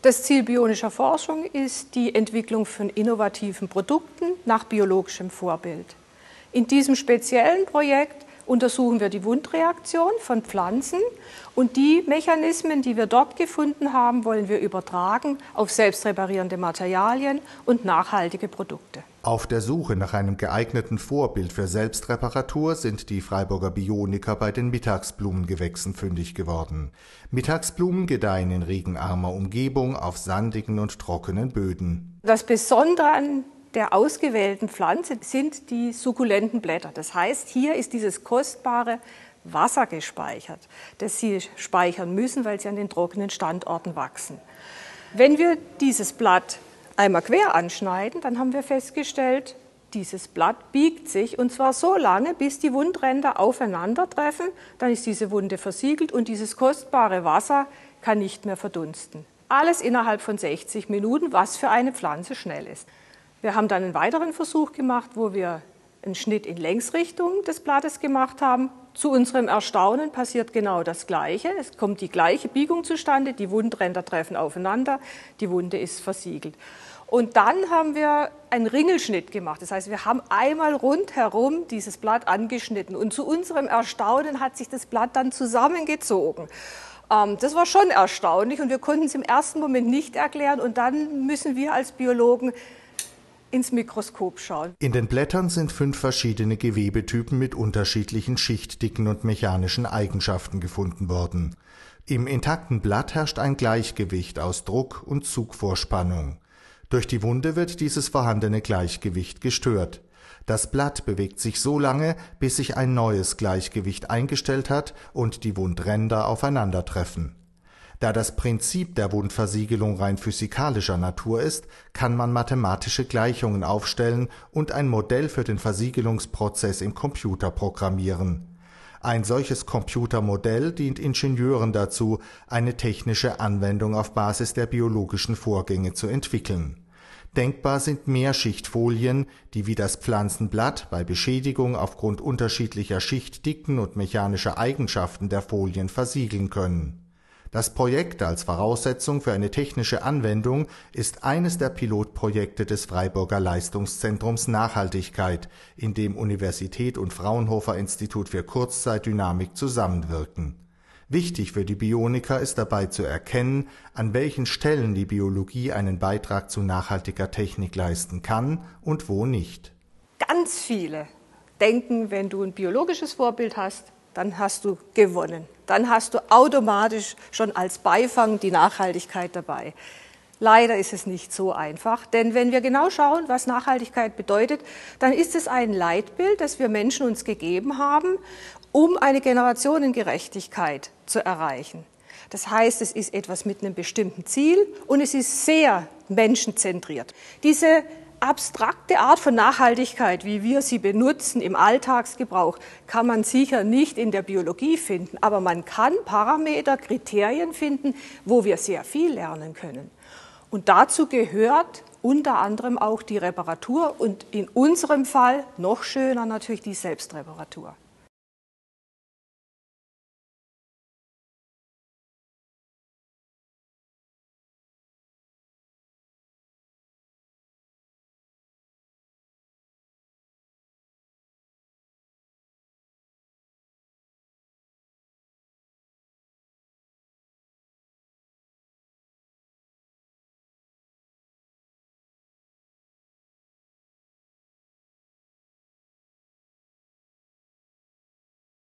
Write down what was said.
Das Ziel bionischer Forschung ist die Entwicklung von innovativen Produkten nach biologischem Vorbild. In diesem speziellen Projekt untersuchen wir die Wundreaktion von Pflanzen und die Mechanismen, die wir dort gefunden haben, wollen wir übertragen auf selbstreparierende Materialien und nachhaltige Produkte. Auf der Suche nach einem geeigneten Vorbild für Selbstreparatur sind die Freiburger Bioniker bei den Mittagsblumengewächsen fündig geworden. Mittagsblumen gedeihen in regenarmer Umgebung auf sandigen und trockenen Böden. Das Besondere an der ausgewählten Pflanze sind die sukkulenten Blätter. Das heißt, hier ist dieses kostbare Wasser gespeichert, das sie speichern müssen, weil sie an den trockenen Standorten wachsen. Wenn wir dieses Blatt einmal quer anschneiden, dann haben wir festgestellt, dieses Blatt biegt sich und zwar so lange, bis die Wundränder aufeinandertreffen. Dann ist diese Wunde versiegelt und dieses kostbare Wasser kann nicht mehr verdunsten. Alles innerhalb von 60 Minuten, was für eine Pflanze schnell ist. Wir haben dann einen weiteren Versuch gemacht, wo wir einen Schnitt in Längsrichtung des Blattes gemacht haben. Zu unserem Erstaunen passiert genau das Gleiche. Es kommt die gleiche Biegung zustande, die Wundränder treffen aufeinander, die Wunde ist versiegelt. Und dann haben wir einen Ringelschnitt gemacht. Das heißt, wir haben einmal rundherum dieses Blatt angeschnitten. Und zu unserem Erstaunen hat sich das Blatt dann zusammengezogen. Ähm, das war schon erstaunlich und wir konnten es im ersten Moment nicht erklären. Und dann müssen wir als Biologen ins Mikroskop schauen. In den Blättern sind fünf verschiedene Gewebetypen mit unterschiedlichen Schichtdicken und mechanischen Eigenschaften gefunden worden. Im intakten Blatt herrscht ein Gleichgewicht aus Druck und Zugvorspannung. Durch die Wunde wird dieses vorhandene Gleichgewicht gestört. Das Blatt bewegt sich so lange, bis sich ein neues Gleichgewicht eingestellt hat und die Wundränder aufeinandertreffen. Da das Prinzip der Wundversiegelung rein physikalischer Natur ist, kann man mathematische Gleichungen aufstellen und ein Modell für den Versiegelungsprozess im Computer programmieren. Ein solches Computermodell dient Ingenieuren dazu, eine technische Anwendung auf Basis der biologischen Vorgänge zu entwickeln. Denkbar sind Mehrschichtfolien, die wie das Pflanzenblatt bei Beschädigung aufgrund unterschiedlicher Schichtdicken und mechanischer Eigenschaften der Folien versiegeln können das Projekt als Voraussetzung für eine technische Anwendung ist eines der Pilotprojekte des Freiburger Leistungszentrums Nachhaltigkeit, in dem Universität und Fraunhofer Institut für Kurzzeitdynamik zusammenwirken. Wichtig für die Bioniker ist dabei zu erkennen, an welchen Stellen die Biologie einen Beitrag zu nachhaltiger Technik leisten kann und wo nicht. Ganz viele denken, wenn du ein biologisches Vorbild hast, dann hast du gewonnen. Dann hast du automatisch schon als Beifang die Nachhaltigkeit dabei. Leider ist es nicht so einfach, denn wenn wir genau schauen, was Nachhaltigkeit bedeutet, dann ist es ein Leitbild, das wir Menschen uns gegeben haben, um eine Generationengerechtigkeit zu erreichen. Das heißt, es ist etwas mit einem bestimmten Ziel und es ist sehr menschenzentriert. Diese abstrakte Art von Nachhaltigkeit, wie wir sie benutzen im Alltagsgebrauch, kann man sicher nicht in der Biologie finden, aber man kann Parameter, Kriterien finden, wo wir sehr viel lernen können. Und dazu gehört unter anderem auch die Reparatur und in unserem Fall noch schöner natürlich die Selbstreparatur.